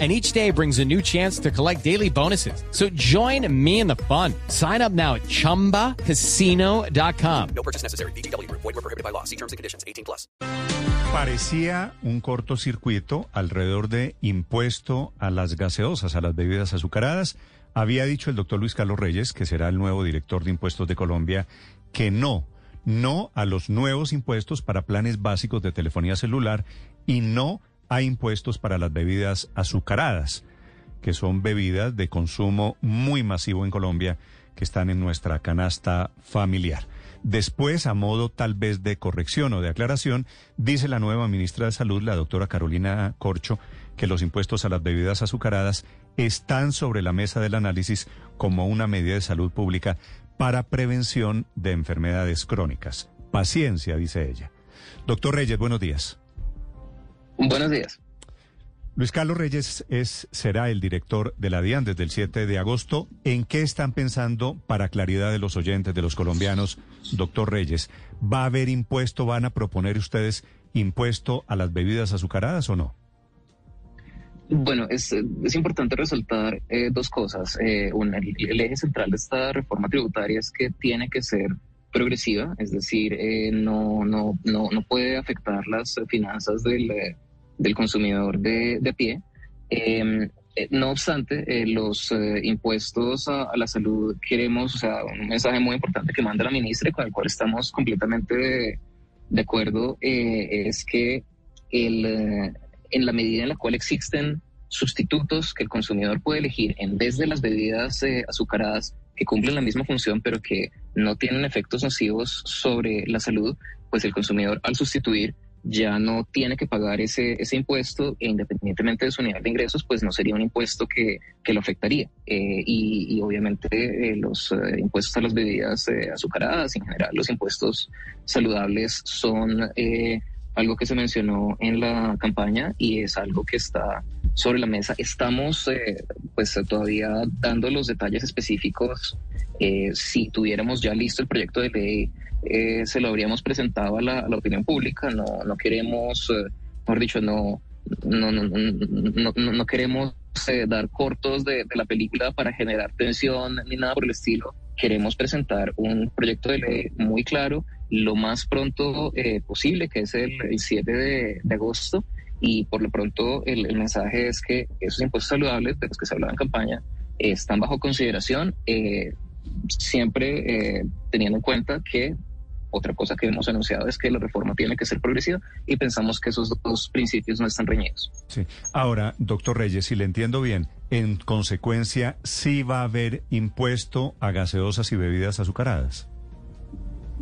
and each day brings a new chance to collect daily bonuses. So join me in the fun. Sign up now at ChumbaCasino.com. No purchase necessary. BGW. Void were prohibited by law. See terms and conditions. 18 plus. Parecía un cortocircuito alrededor de impuesto a las gaseosas, a las bebidas azucaradas. Había dicho el doctor Luis Carlos Reyes, que será el nuevo director de impuestos de Colombia, que no, no a los nuevos impuestos para planes básicos de telefonía celular y no hay impuestos para las bebidas azucaradas, que son bebidas de consumo muy masivo en Colombia, que están en nuestra canasta familiar. Después, a modo tal vez de corrección o de aclaración, dice la nueva ministra de Salud, la doctora Carolina Corcho, que los impuestos a las bebidas azucaradas están sobre la mesa del análisis como una medida de salud pública para prevención de enfermedades crónicas. Paciencia, dice ella. Doctor Reyes, buenos días. Buenos días. Luis Carlos Reyes es, será el director de la DIAN desde el 7 de agosto. ¿En qué están pensando, para claridad de los oyentes, de los colombianos, doctor Reyes? ¿Va a haber impuesto, van a proponer ustedes impuesto a las bebidas azucaradas o no? Bueno, es, es importante resaltar eh, dos cosas. Eh, el, el, eje central de esta reforma tributaria es que tiene que ser progresiva, es decir, eh, no, no, no, no puede afectar las finanzas del del consumidor de, de pie. Em, eh, no obstante, eh, los eh, impuestos a, la salud queremos, o sea, un mensaje muy importante que manda la ministra y con el cual estamos completamente de, de acuerdo, es que el, en la medida en la cual existen sustitutos que el consumidor puede elegir en vez de las bebidas azucaradas que cumplen la misma función pero que no tienen efectos nocivos sobre la salud, pues el consumidor al sustituir ya no tiene que pagar ese, ese impuesto e independientemente de su nivel de ingresos, pues no sería un impuesto que, que lo afectaría. Eh, y, obviamente eh, los eh, impuestos a las bebidas azucaradas, en general los impuestos saludables son algo que se mencionó en la campaña y es algo que está sobre la mesa. Estamos pues todavía dando los detalles específicos. si tuviéramos ya listo el proyecto de ley, eh, se lo habríamos presentado a la, opinión pública. No, no queremos, eh, mejor dicho, no, no, no, no, no queremos eh, dar cortos de, la película para generar tensión ni nada por el estilo. Queremos presentar un proyecto de ley muy claro lo más pronto posible, que es el, 7 de, agosto. Y por lo pronto el, mensaje es que esos impuestos saludables de los que se hablaba en campaña están bajo consideración, siempre teniendo en cuenta que otra cosa que hemos anunciado es que la reforma tiene que ser progresiva y pensamos que esos dos principios no están reñidos. Sí. Ahora, doctor Reyes, si le entiendo bien, en consecuencia, sí va a haber impuesto a gaseosas y bebidas azucaradas.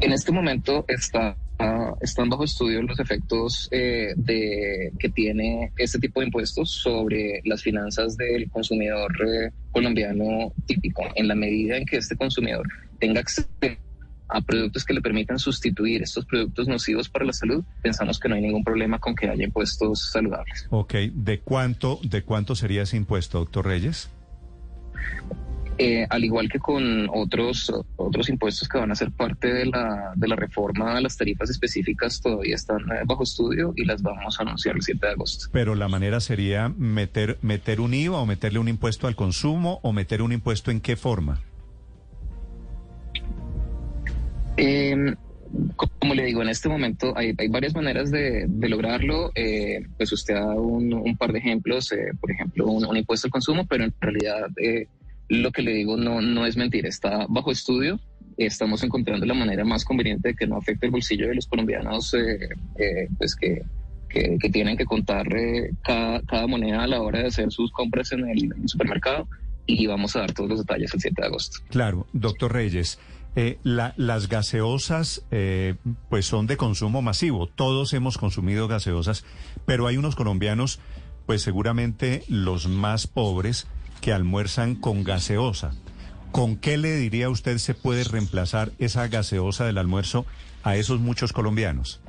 En este momento está, están bajo estudio los efectos eh, de, que tiene este tipo de impuestos sobre las finanzas del consumidor eh, colombiano típico. En la medida en que este consumidor tenga acceso a productos que le permitan sustituir estos productos nocivos para la salud, pensamos que no hay ningún problema con que haya impuestos saludables. Ok, ¿de cuánto, de cuánto sería ese impuesto, doctor Reyes? Eh, al igual que con otros, otros impuestos que van a ser parte de la, de la reforma, las tarifas específicas todavía están eh, bajo estudio y las vamos a anunciar el 7 de agosto. Pero la manera sería meter, meter un IVA o meterle un impuesto al consumo o meter un impuesto en qué forma? Eh, como le digo, en este momento hay, hay varias maneras de, de lograrlo. Eh, pues usted da un, un, par de ejemplos, eh, por ejemplo, un, un, impuesto al consumo, pero en realidad eh, lo que le digo no, no es mentira, está bajo estudio estamos encontrando la manera más conveniente de que no afecte el bolsillo de los colombianos, eh, eh, pues que, que, tienen que contar eh, cada, cada, moneda a la hora de hacer sus compras en el, supermercado y vamos a dar todos los detalles el 7 de agosto. Claro, doctor Reyes. las gaseosas pues son de consumo masivo, todos hemos consumido gaseosas, pero hay unos colombianos, pues seguramente los más pobres, que almuerzan con gaseosa. ¿Con qué le diría usted se puede reemplazar esa gaseosa del almuerzo a esos muchos colombianos?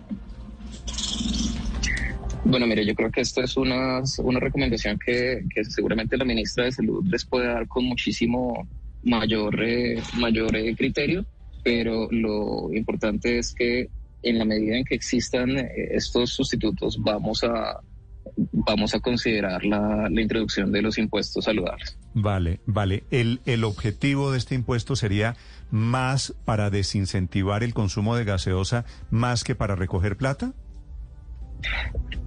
Bueno, mire, yo creo que esto es una, una recomendación que, seguramente la ministra de Salud les puede dar con muchísimo mayor, eh, mayor eh, criterio, pero lo importante es que en la medida en que existan eh, estos sustitutos, vamos a, vamos a considerar la, la, introducción de los impuestos saludables. Vale, vale. El, el objetivo de este impuesto sería más para desincentivar el consumo de gaseosa más que para recoger plata?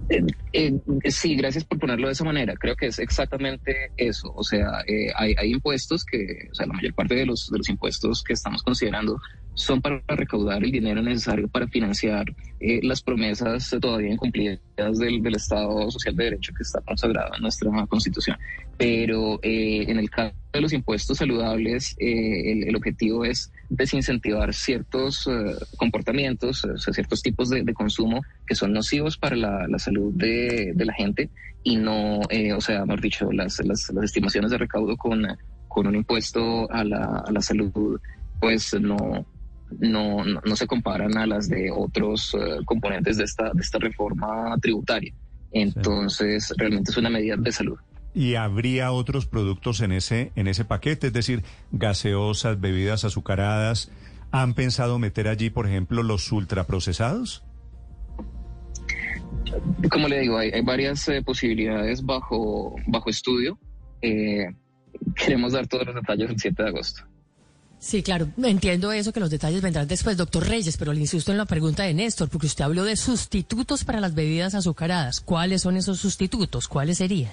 Eh, eh, sí, gracias por ponerlo de esa manera. Creo que es exactamente eso. O sea, eh, hay, hay, impuestos que, o sea, la mayor parte de los, de los impuestos que estamos considerando son para recaudar el dinero necesario para financiar eh, las promesas todavía incumplidas del, del, Estado Social de Derecho que está consagrado en nuestra Constitución. Pero eh, en el caso de los impuestos saludables, eh, el, el, objetivo es desincentivar ciertos comportamientos, o sea, ciertos tipos de, de, consumo que son nocivos para la, la salud de, de, la gente y no, o sea, mejor dicho, las, las, las, estimaciones de recaudo con, con un impuesto a la, a la salud, pues no, no, no, se comparan a las de otros eh, componentes de esta, de esta reforma tributaria. Entonces, realmente es una medida de salud. ¿Y habría otros productos en ese, en ese paquete? Es decir, gaseosas, bebidas azucaradas. ¿Han pensado meter allí, por ejemplo, los ultraprocesados? Como le digo, hay, varias eh, posibilidades bajo, bajo estudio. Eh, queremos dar todos los detalles el 7 de agosto. Sí, claro, entiendo eso, que los detalles vendrán después, doctor Reyes, pero le insisto en la pregunta de Néstor, porque usted habló de sustitutos para las bebidas azucaradas. ¿Cuáles son esos sustitutos? ¿Cuáles serían?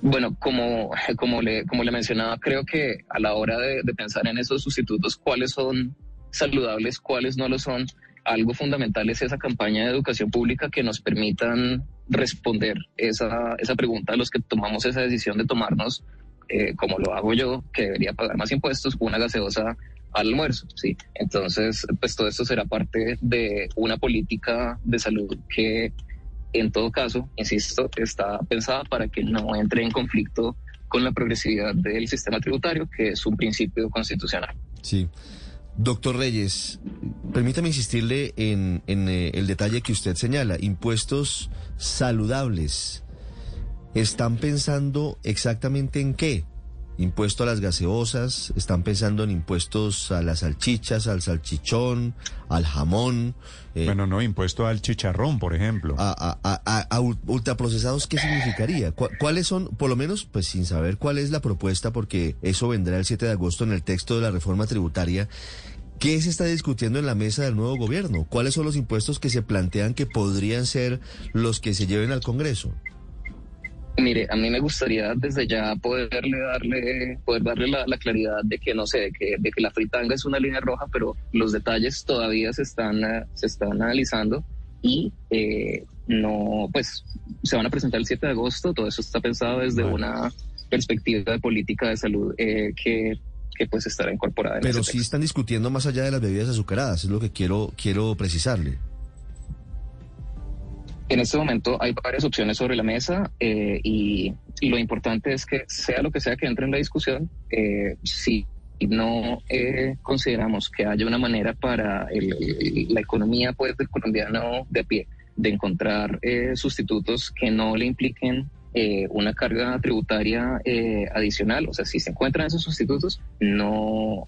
Bueno, como, como, le, como le mencionaba, creo que a la hora de, pensar en esos sustitutos, cuáles son saludables, cuáles no lo son, algo fundamental es esa campaña de educación pública que nos permitan responder esa, esa pregunta a los que tomamos esa decisión de tomarnos eh, como lo hago yo, que debería pagar más impuestos, una gaseosa al almuerzo, ¿sí? Entonces, pues todo esto será parte de una política de salud que, en todo caso, insisto, está pensada para que no entre en conflicto con la progresividad del sistema tributario, que es un principio constitucional. Sí. Doctor Reyes, permítame insistirle en, eh, el detalle que usted señala, impuestos saludables. ¿Están pensando exactamente en qué? Impuesto a las gaseosas, están pensando en impuestos a las salchichas, al salchichón, al jamón. Eh, bueno, no, impuesto al chicharrón, por ejemplo. A, a, ultraprocesados, ¿qué significaría? ¿Cuáles son, por lo menos, pues sin saber cuál es la propuesta, porque eso vendrá el 7 de agosto en el texto de la reforma tributaria? ¿Qué se está discutiendo en la mesa del nuevo gobierno? ¿Cuáles son los impuestos que se plantean que podrían ser los que se lleven al Congreso? Mire, a mí me gustaría desde ya poderle darle, poder darle la, claridad de que no sé, de que, de que la fritanga es una línea roja, pero los detalles todavía se están, se están analizando y eh, no, pues se van a presentar el 7 de agosto. Todo eso está pensado desde una perspectiva de política de salud eh, que que pues estará incorporada. En Pero sí están discutiendo más allá de las bebidas azucaradas, es lo que quiero quiero precisarle. En este momento hay varias opciones sobre la mesa eh, y, lo importante es que sea lo que sea que entre en la discusión, eh, si no eh, consideramos que haya una manera para la economía pues, del colombiano de pie de encontrar sustitutos que no le impliquen una carga tributaria adicional. O sea, si se encuentran esos sustitutos, no,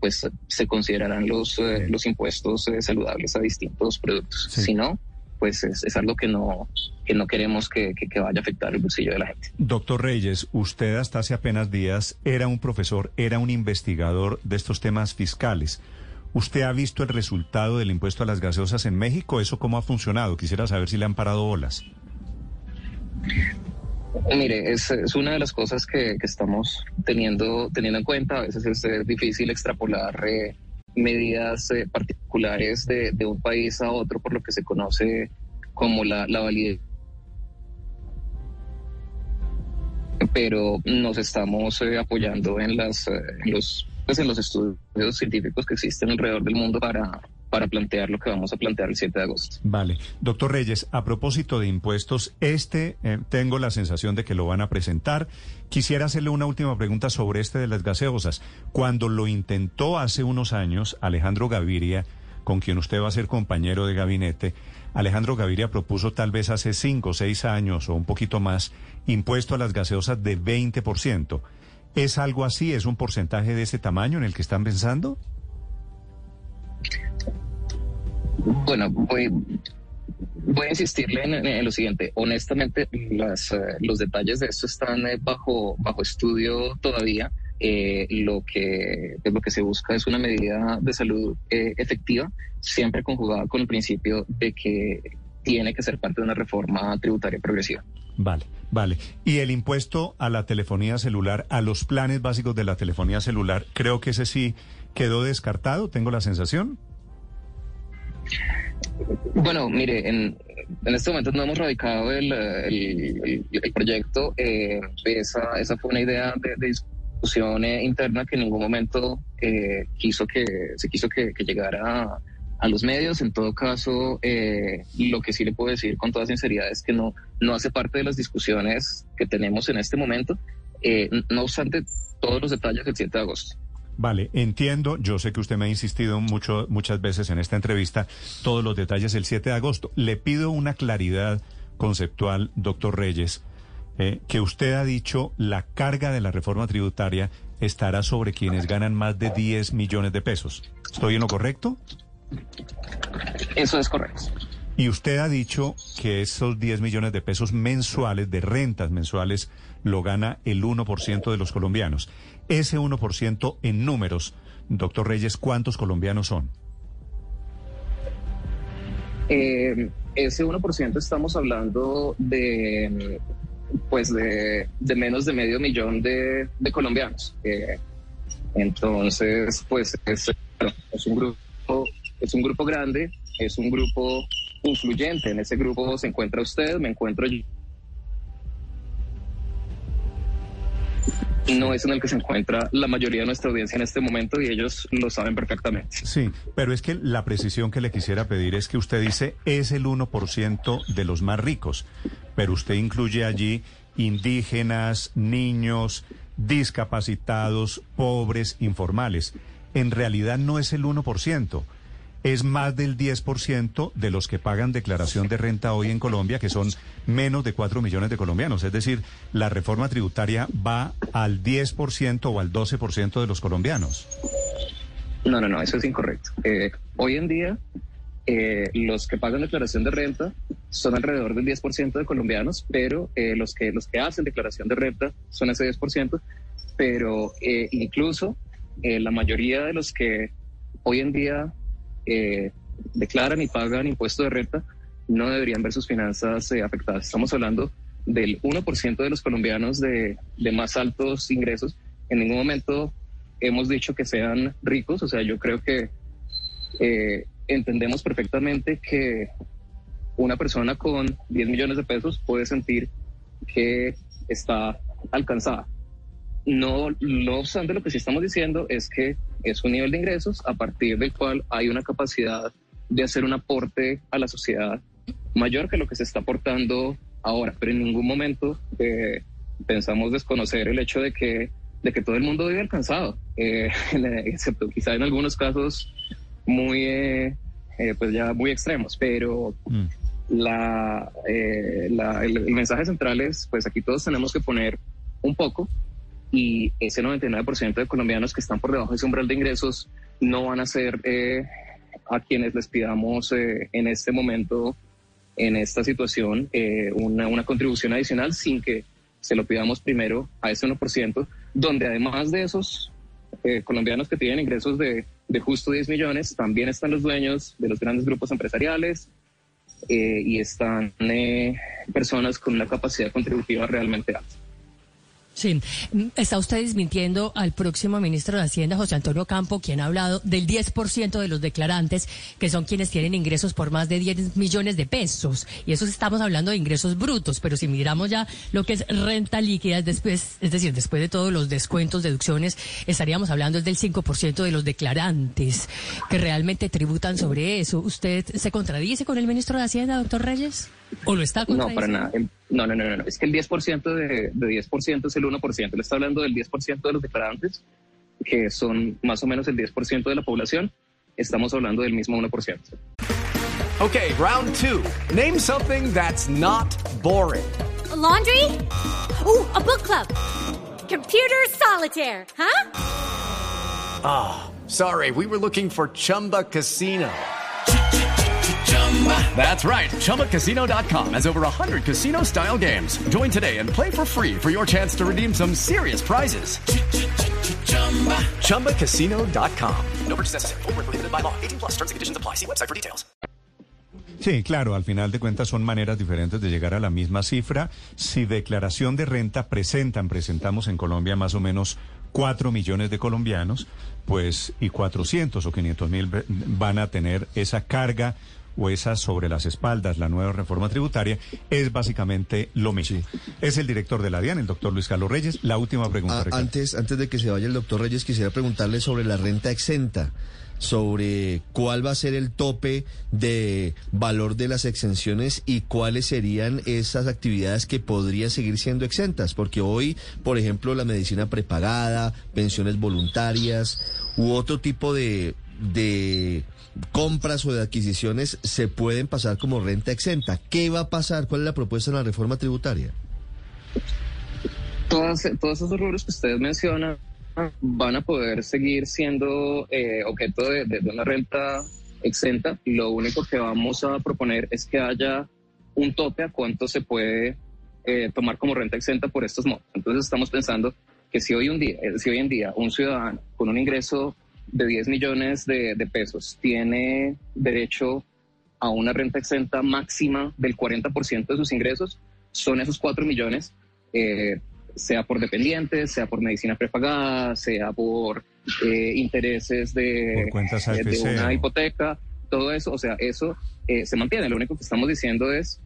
pues se considerarán los, los impuestos saludables a distintos productos. Si no, pues es, algo que no, que no queremos que, vaya a afectar el bolsillo de la gente. Doctor Reyes, usted hasta hace apenas días era un profesor, era un investigador de estos temas fiscales. ¿Usted ha visto el resultado del impuesto a las gaseosas en México? ¿Eso cómo ha funcionado? Quisiera saber si le han parado bolas. Mire, es, es una de las cosas que, que estamos teniendo, teniendo en cuenta. A veces es difícil extrapolar eh, medidas eh, particulares de, un país a otro por lo que se conoce como la, la validez. Pero nos estamos eh, apoyando en, las, eh, los, pues en los estudios científicos que existen alrededor del mundo para, para plantear lo que vamos a plantear el 7 de agosto. Vale. Doctor Reyes, a propósito de impuestos, este eh, tengo la sensación de que lo van a presentar. Quisiera hacerle una última pregunta sobre este de las gaseosas. Cuando lo intentó hace unos años Alejandro Gaviria, con quien usted va a ser compañero de gabinete, Alejandro Gaviria propuso tal vez hace cinco o seis años o un poquito más impuesto a las gaseosas de 20%. ¿Es algo así? ¿Es un porcentaje de ese tamaño en el que están pensando? Bueno, voy, voy a insistirle en, lo siguiente. Honestamente, las, eh, los detalles de esto están eh, bajo, bajo estudio todavía. Eh, lo que lo que se busca es una medida de salud eh, efectiva, siempre conjugada con el principio de que tiene que ser parte de una reforma tributaria progresiva. Vale, vale. Y el impuesto a la telefonía celular, a los planes básicos de la telefonía celular, creo que ese sí quedó descartado, tengo la sensación. Bueno, mire, en, este momento no hemos radicado el, proyecto. Eh, esa, fue una idea de, de discusión eh, interna que en ningún momento eh, quiso que se quiso que, llegara a, los medios. En todo caso, lo que sí le puedo decir con toda sinceridad es que no, no hace parte de las discusiones que tenemos en este momento. No obstante, todos los detalles del 7 de agosto. Vale, entiendo. Yo sé que usted me ha insistido mucho, muchas veces en esta entrevista, todos los detalles el 7 de agosto. Le pido una claridad conceptual, doctor Reyes, eh, que usted ha dicho la carga de la reforma tributaria estará sobre quienes ganan más de 10 millones de pesos. ¿Estoy en lo correcto? Eso es correcto. Y usted ha dicho que esos 10 millones de pesos mensuales, de rentas mensuales, lo gana el 1% de los colombianos. Ese 1% en números, doctor Reyes, ¿cuántos colombianos son? Eh, ese 1% estamos hablando de pues de, menos de medio millón de, de colombianos. Eh, entonces, pues es, es, un grupo, es un grupo grande, es un grupo influyente. En ese grupo se encuentra usted, me encuentro yo. no es en el que se encuentra la mayoría de nuestra audiencia en este momento y ellos lo saben perfectamente. Sí, pero es que la precisión que le quisiera pedir es que usted dice es el 1% de los más ricos, pero usted incluye allí indígenas, niños, discapacitados, pobres, informales. En realidad no es el 1% es más del 10% de los que pagan declaración de renta hoy en Colombia, que son menos de 4 millones de colombianos. Es decir, la reforma tributaria va al 10% o al 12% de los colombianos. No, no, no, eso es incorrecto. Eh, hoy en día, eh, los que pagan declaración de renta son alrededor del 10% de colombianos, pero eh, los, que, los que hacen declaración de renta son ese 10%, pero incluso la mayoría de los que hoy en día eh, declaran y pagan impuesto de renta no deberían ver sus finanzas eh, afectadas. Estamos hablando del 1% de los colombianos de, de, más altos ingresos. En ningún momento hemos dicho que sean ricos, o sea, yo creo que eh, entendemos perfectamente que una persona con 10 millones de pesos puede sentir que está alcanzada. No, no obstante, lo que sí estamos diciendo es que es un nivel de ingresos a partir del cual hay una capacidad de hacer un aporte a la sociedad mayor que lo que se está aportando ahora, pero en ningún momento eh, pensamos desconocer el hecho de que, de que todo el mundo vive alcanzado, eh, excepto quizá en algunos casos muy, eh, pues ya muy extremos, pero mm. la, la el, el mensaje central es, pues aquí todos tenemos que poner un poco y ese 99% de colombianos que están por debajo de ese umbral de ingresos no van a ser eh, a quienes les pidamos eh, en este momento, en esta situación, eh, una, una, contribución adicional sin que se lo pidamos primero a ese 1%, donde además de esos colombianos que tienen ingresos de, de justo 10 millones, también están los dueños de los grandes grupos empresariales, y están personas con una capacidad contributiva realmente alta. Sí, está usted desmintiendo al próximo ministro de Hacienda, José Antonio Campo, quien ha hablado del 10% de los declarantes, que son quienes tienen ingresos por más de 10 millones de pesos. Y eso estamos hablando de ingresos brutos, pero si miramos ya lo que es renta líquida, después, es decir, después de todos los descuentos, deducciones, estaríamos hablando del 5% de los declarantes que realmente tributan sobre eso. ¿Usted se contradice con el ministro de Hacienda, doctor Reyes? ¿O lo está No, para nada. No, no, no, no. Es que el 10% de, de 10% es el 1%. Le está hablando del 10% de los declarantes, que son más o menos el 10% de la población. Estamos hablando del mismo 1%. Okay, round two. Name something that's not boring. A laundry? Ooh, a book club. Computer solitaire, huh? Ah, sorry, we were looking for Chumba Casino. That's right. ChumbaCasino.com has over 100 casino style games. Join today and play for free for your chance to redeem some serious prizes. ChumbaCasino.com. No purchase necessary. Were prohibited by law. 18 plus terms and conditions apply. See website for details. Sí, claro, al final de cuentas son maneras diferentes de llegar a la misma cifra. Si declaración de renta presentan, presentamos en Colombia más o menos 4 millones de colombianos, pues y 400 o 500 mil van a tener esa carga o esa sobre las espaldas, la nueva reforma tributaria, es básicamente lo mismo. Es el director de la DIAN, el doctor Luis Carlos Reyes. La última pregunta. Ah, antes, antes de que se vaya el doctor Reyes, quisiera preguntarle sobre la renta exenta, sobre cuál va a ser el tope de valor de las exenciones y cuáles serían esas actividades que podrían seguir siendo exentas, porque hoy, por ejemplo, la medicina prepagada, pensiones voluntarias u otro tipo de, de compras o de adquisiciones se pueden pasar como renta exenta. ¿Qué va a pasar? ¿Cuál es la propuesta en la reforma tributaria? Todas, todos esos rubros que ustedes mencionan van a poder seguir siendo eh, objeto de, una renta exenta. Lo único que vamos a proponer es que haya un tope a cuánto se puede eh, tomar como renta exenta por estos modos. Entonces estamos pensando que si hoy, un día, eh, si hoy en día un ciudadano con un ingreso de 10 millones de, de pesos tiene derecho a una renta exenta máxima del 40% de sus ingresos, son esos 4 millones, eh, sea por dependientes, sea por medicina prepagada, sea por eh, intereses de, Por eh, de una hipoteca, todo eso, o sea, eso se mantiene. Lo único que estamos diciendo es,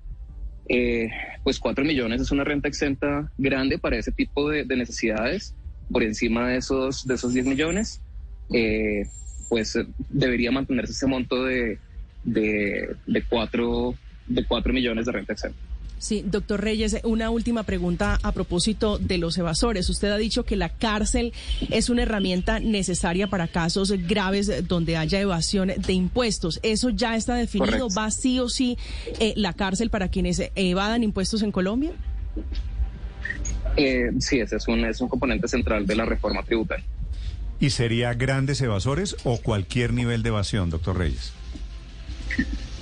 pues 4 millones es una renta exenta grande para ese tipo de, de necesidades, por encima de esos, de esos 10 millones, eh, pues eh, debería mantenerse ese monto de, de, de, 4, de 4 millones de renta exenta. Sí, doctor Reyes, una última pregunta a propósito de los evasores. Usted ha dicho que la cárcel es una herramienta necesaria para casos graves donde haya evasión de impuestos. ¿Eso ya está definido? Correcto. ¿Va sí o sí eh, la cárcel para quienes evadan impuestos en Colombia? Eh, sí, ese es un, es un componente central de la reforma tributaria. ¿Y sería grandes evasores o cualquier nivel de evasión, doctor Reyes?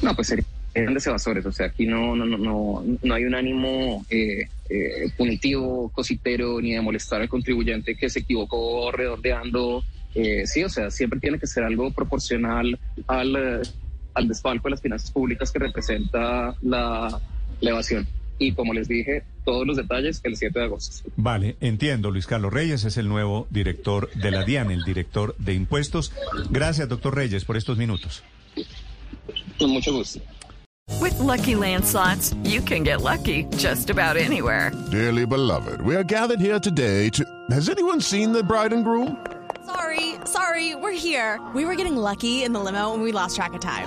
No, pues serían grandes evasores. O sea, aquí no, no, no, no, hay un ánimo eh, eh, punitivo, cositero, ni de molestar al contribuyente que se equivocó redondeando. Eh, sí, o sea, siempre tiene que ser algo proporcional al, eh, al desfalco de las finanzas públicas que representa la evasión. Y como les dije, todos los detalles el 7 de agosto. Vale, entiendo. Luis Carlos Reyes es el nuevo director de la DIAN, el director de impuestos. Gracias, doctor Reyes, por estos minutos. Con mucho gusto. With Lucky Land slots, you can get lucky just about anywhere. Dearly beloved, we are gathered here today to. Has anyone seen the bride and groom? Sorry, sorry, we're here. We were getting lucky in the limo and we lost track of time.